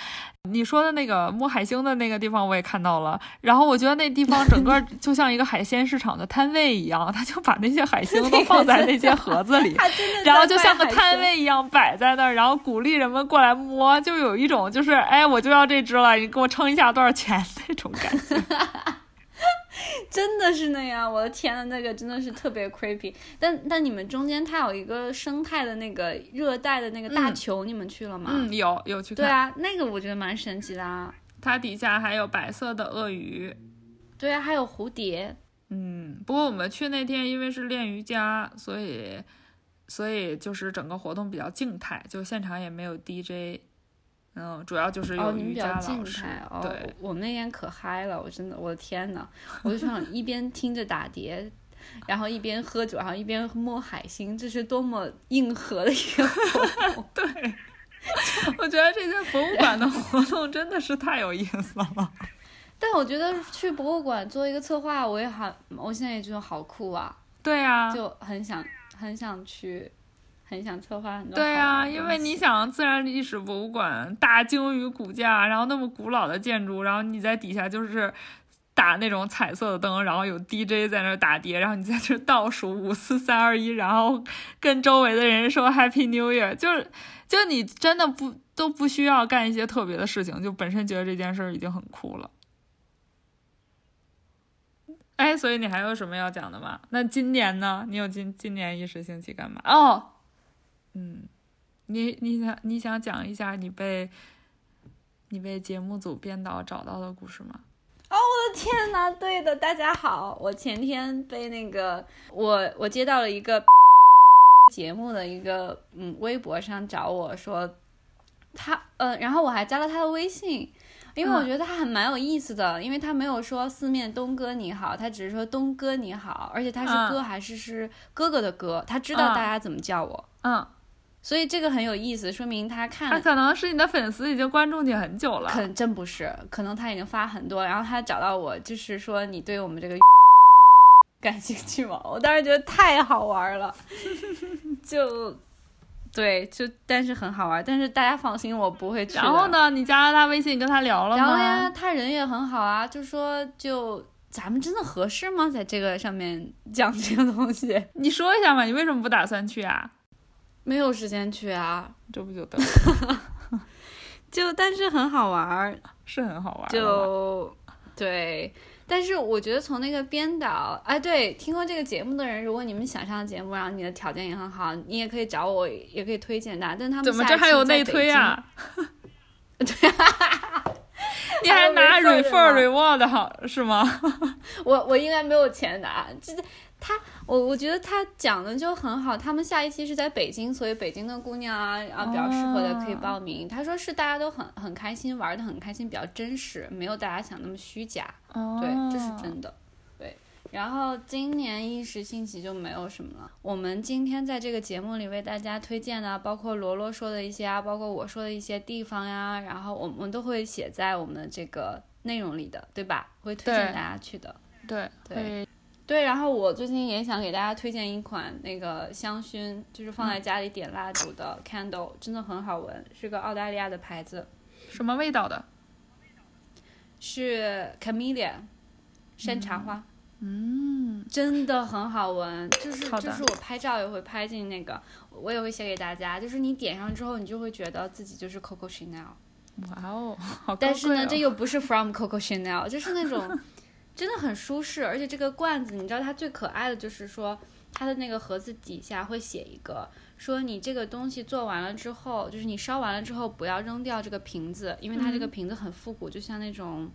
你说的那个摸海星的那个地方我也看到了，然后我觉得那地方整个就像一个海鲜市场的摊位一样，他就把那些海星都放在那些盒子里，然后就像个摊位一样摆在那儿，然后鼓励人们过来摸，就有一种就是哎我就要这只了，你给我称一下多少钱 那种感觉。真的是那样，我的天呐，那个真的是特别 creepy。但但你们中间它有一个生态的那个热带的那个大球，你们去了吗？嗯，有有去看。对啊，那个我觉得蛮神奇的啊。它底下还有白色的鳄鱼。对啊，还有蝴蝶。嗯，不过我们去那天因为是练瑜伽，所以所以就是整个活动比较静态，就现场也没有 DJ。嗯，主要就是有瑜伽老师。对，我们那天可嗨了，我真的，我的天呐，我就想一边听着打碟，然后一边喝酒，然后一边摸海星，这是多么硬核的一个活动。对，我觉得这些博物馆的活动真的是太有意思了。但我觉得去博物馆做一个策划，我也好，我现在也觉得好酷啊。对呀，就很想很想去。很想策划很多。对啊，因为你想，自然历史博物馆大鲸鱼骨架，然后那么古老的建筑，然后你在底下就是打那种彩色的灯，然后有 DJ 在那打碟，然后你在这倒数五四三二一，然后跟周围的人说 Happy New Year，就是就你真的不都不需要干一些特别的事情，就本身觉得这件事儿已经很酷了。哎，所以你还有什么要讲的吗？那今年呢？你有今今年一时兴起干嘛？哦。嗯，你你想你想讲一下你被你被节目组编导找到的故事吗？哦，我的天呐！对的，大家好，我前天被那个我我接到了一个 节目的一个嗯微博上找我说他呃，然后我还加了他的微信，因为我觉得他还蛮有意思的，因为他没有说四面东哥你好，他只是说东哥你好，而且他是哥还是是哥哥的哥，他知道大家怎么叫我，嗯。所以这个很有意思，说明他看他可能是你的粉丝，已经关注你很久了。可真不是，可能他已经发很多，然后他找到我，就是说你对我们这个 感兴趣吗？我当时觉得太好玩了，就对，就但是很好玩，但是大家放心，我不会去。然后呢，你加了他微信，跟他聊了吗？聊了呀，他人也很好啊，就说就咱们真的合适吗？在这个上面讲这个东西，你说一下嘛，你为什么不打算去啊？没有时间去啊，这不就得了？就但是很好玩儿，是很好玩儿。就对，但是我觉得从那个编导，哎，对，听过这个节目的人，如果你们想上节目，然后你的条件也很好，你也可以找我，也可以推荐的。但他们怎么这还有内推啊？对，你还拿 refer reward 好是吗？我我应该没有钱拿，这。他，我我觉得他讲的就很好。他们下一期是在北京，所以北京的姑娘啊啊比较适合的可以报名。他说是大家都很很开心，玩的很开心，比较真实，没有大家想那么虚假。对，这是真的。对，然后今年一时兴起就没有什么了。我们今天在这个节目里为大家推荐的，包括罗罗说的一些啊，包括我说的一些地方呀，然后我们都会写在我们的这个内容里的，对吧？会推荐大家去的。对对。对，然后我最近也想给大家推荐一款那个香薰，就是放在家里点蜡烛的 candle，真的很好闻，是个澳大利亚的牌子。什么味道的？是 camellia，山茶花。嗯，真的很好闻，就是就是我拍照也会拍进那个，我也会写给大家，就是你点上之后，你就会觉得自己就是 Coco Chanel。哇哦，好但是呢，这又不是 from Coco Chanel，就是那种。真的很舒适，而且这个罐子，你知道它最可爱的就是说，它的那个盒子底下会写一个，说你这个东西做完了之后，就是你烧完了之后不要扔掉这个瓶子，因为它这个瓶子很复古，就像那种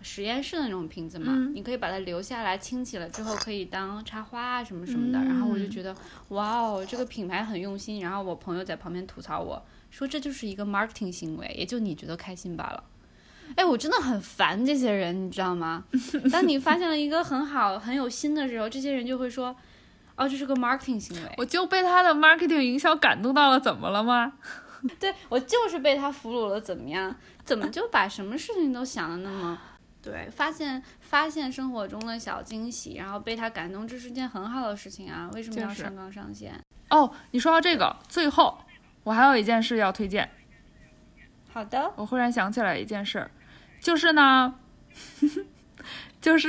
实验室的那种瓶子嘛，你可以把它留下来，清洗了之后可以当插花啊什么什么的。然后我就觉得，哇哦，这个品牌很用心。然后我朋友在旁边吐槽我说，这就是一个 marketing 行为，也就你觉得开心罢了。哎，我真的很烦这些人，你知道吗？当你发现了一个很好、很有心的时候，这些人就会说：“哦，这是个 marketing 行为。”我就被他的 marketing 营销感动到了，怎么了吗？对我就是被他俘虏了，怎么样？怎么就把什么事情都想的那么……对，发现发现生活中的小惊喜，然后被他感动，这是件很好的事情啊！为什么要上纲上线？哦，你说到这个，最后我还有一件事要推荐。好的。我忽然想起来一件事儿，就是呢。就是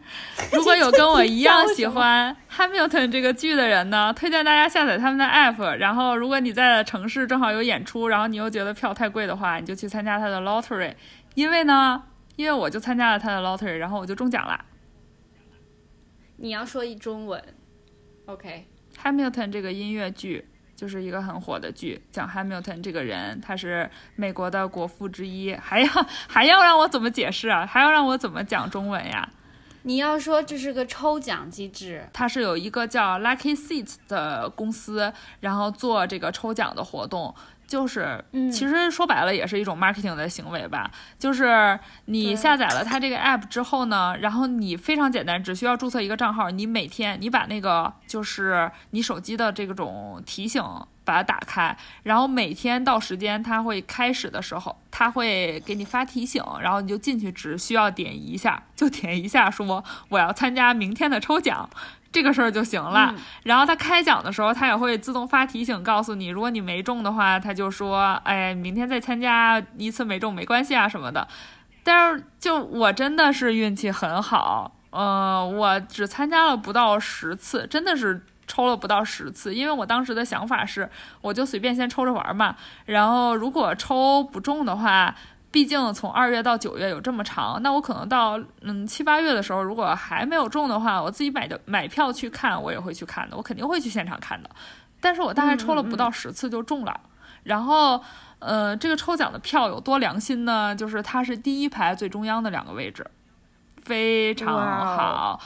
如果有跟我一样喜欢《Hamilton》这个剧的人呢，推荐大家下载他们的 app。然后，如果你在的城市正好有演出，然后你又觉得票太贵的话，你就去参加他的 lottery。因为呢，因为我就参加了他的 lottery，然后我就中奖了。你要说一中文，OK，《Hamilton》这个音乐剧。就是一个很火的剧，讲 Hamilton 这个人，他是美国的国父之一，还要还要让我怎么解释啊？还要让我怎么讲中文呀？你要说这是个抽奖机制，它是有一个叫 Lucky Seat 的公司，然后做这个抽奖的活动。就是，其实说白了也是一种 marketing 的行为吧。就是你下载了它这个 app 之后呢，然后你非常简单，只需要注册一个账号。你每天你把那个就是你手机的这种提醒把它打开，然后每天到时间它会开始的时候，它会给你发提醒，然后你就进去，只需要点一下，就点一下说我要参加明天的抽奖。这个事儿就行了，然后他开奖的时候，他也会自动发提醒告诉你，如果你没中的话，他就说，哎，明天再参加一次没中没关系啊什么的。但是就我真的是运气很好，嗯，我只参加了不到十次，真的是抽了不到十次，因为我当时的想法是，我就随便先抽着玩嘛，然后如果抽不中的话。毕竟从二月到九月有这么长，那我可能到嗯七八月的时候，如果还没有中的话，我自己买的买票去看，我也会去看的，我肯定会去现场看的。但是我大概抽了不到十次就中了，然后呃这个抽奖的票有多良心呢？就是它是第一排最中央的两个位置，非常好。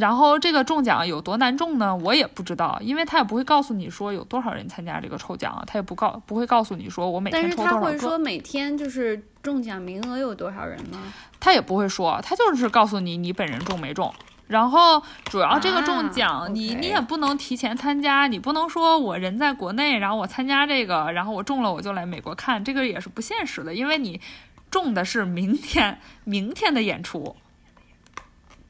然后这个中奖有多难中呢？我也不知道，因为他也不会告诉你说有多少人参加这个抽奖，他也不告不会告诉你说我每天抽多少个。但是他会说每天就是中奖名额有多少人吗？他也不会说，他就是告诉你你本人中没中。然后主要这个中奖，你你也不能提前参加，你不能说我人在国内，然后我参加这个，然后我中了我就来美国看，这个也是不现实的，因为你中的是明天明天的演出。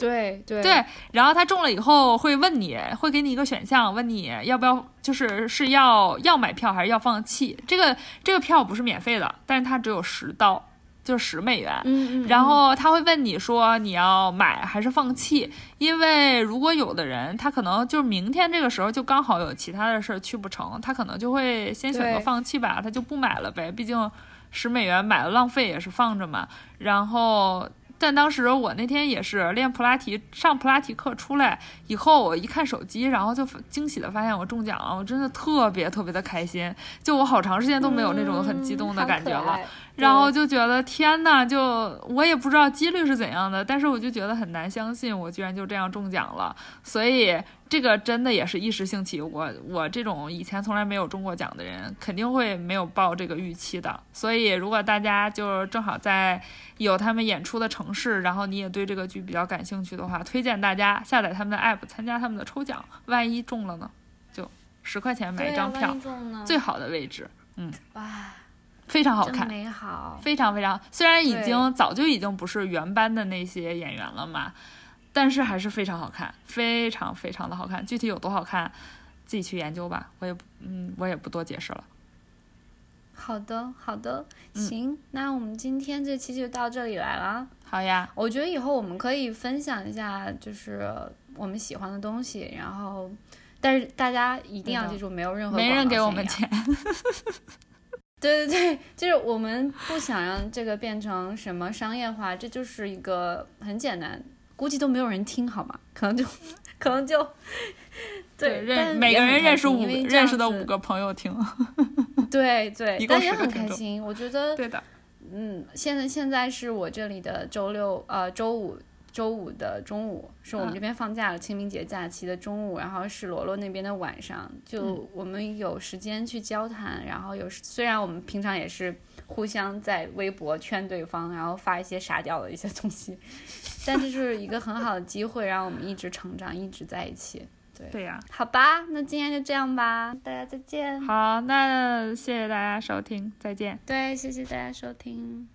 对对对，然后他中了以后会问你，会给你一个选项，问你要不要，就是是要要买票还是要放弃。这个这个票不是免费的，但是它只有十刀，就是十美元。嗯嗯。然后他会问你说你要买还是放弃，因为如果有的人他可能就是明天这个时候就刚好有其他的事儿去不成，他可能就会先选择放弃吧，他就不买了呗。毕竟十美元买了浪费也是放着嘛。然后。但当时我那天也是练普拉提，上普拉提课出来以后，我一看手机，然后就惊喜的发现我中奖了，我真的特别特别的开心，就我好长时间都没有那种很激动的感觉了。然后就觉得天呐，就我也不知道几率是怎样的，但是我就觉得很难相信，我居然就这样中奖了。所以这个真的也是一时兴起，我 我这种以前从来没有中过奖的人，肯定会没有抱这个预期的。所以如果大家就正好在有他们演出的城市，然后你也对这个剧比较感兴趣的话，推荐大家下载他们的 app，参加他们的抽奖，万一中了呢？就十块钱买一张票，最好的位置，嗯。哇。非常好看，美好，非常非常。虽然已经早就已经不是原班的那些演员了嘛，但是还是非常好看，非常非常的好看。具体有多好看，自己去研究吧。我也嗯，我也不多解释了。好的，好的，行，那我们今天这期就到这里来了。好呀，我觉得以后我们可以分享一下，就是我们喜欢的东西，然后，但是大家一定要记住，没有任何没人给我们钱。对 对对，就是我们不想让这个变成什么商业化，这就是一个很简单，估计都没有人听，好吗？可能就，可能就，对，认每个人认识五认识的五个朋友听，对对，但也很开心，我觉得，对的，嗯，现在现在是我这里的周六呃周五。周五的中午是我们这边放假了，清明节假期的中午，然后是罗罗那边的晚上，就我们有时间去交谈，然后有虽然我们平常也是互相在微博圈对方，然后发一些傻屌的一些东西，但这是一个很好的机会，让我们一直成长，一直在一起。对对呀，好吧，那今天就这样吧，大家再见。好，那谢谢大家收听，再见。对，谢谢大家收听。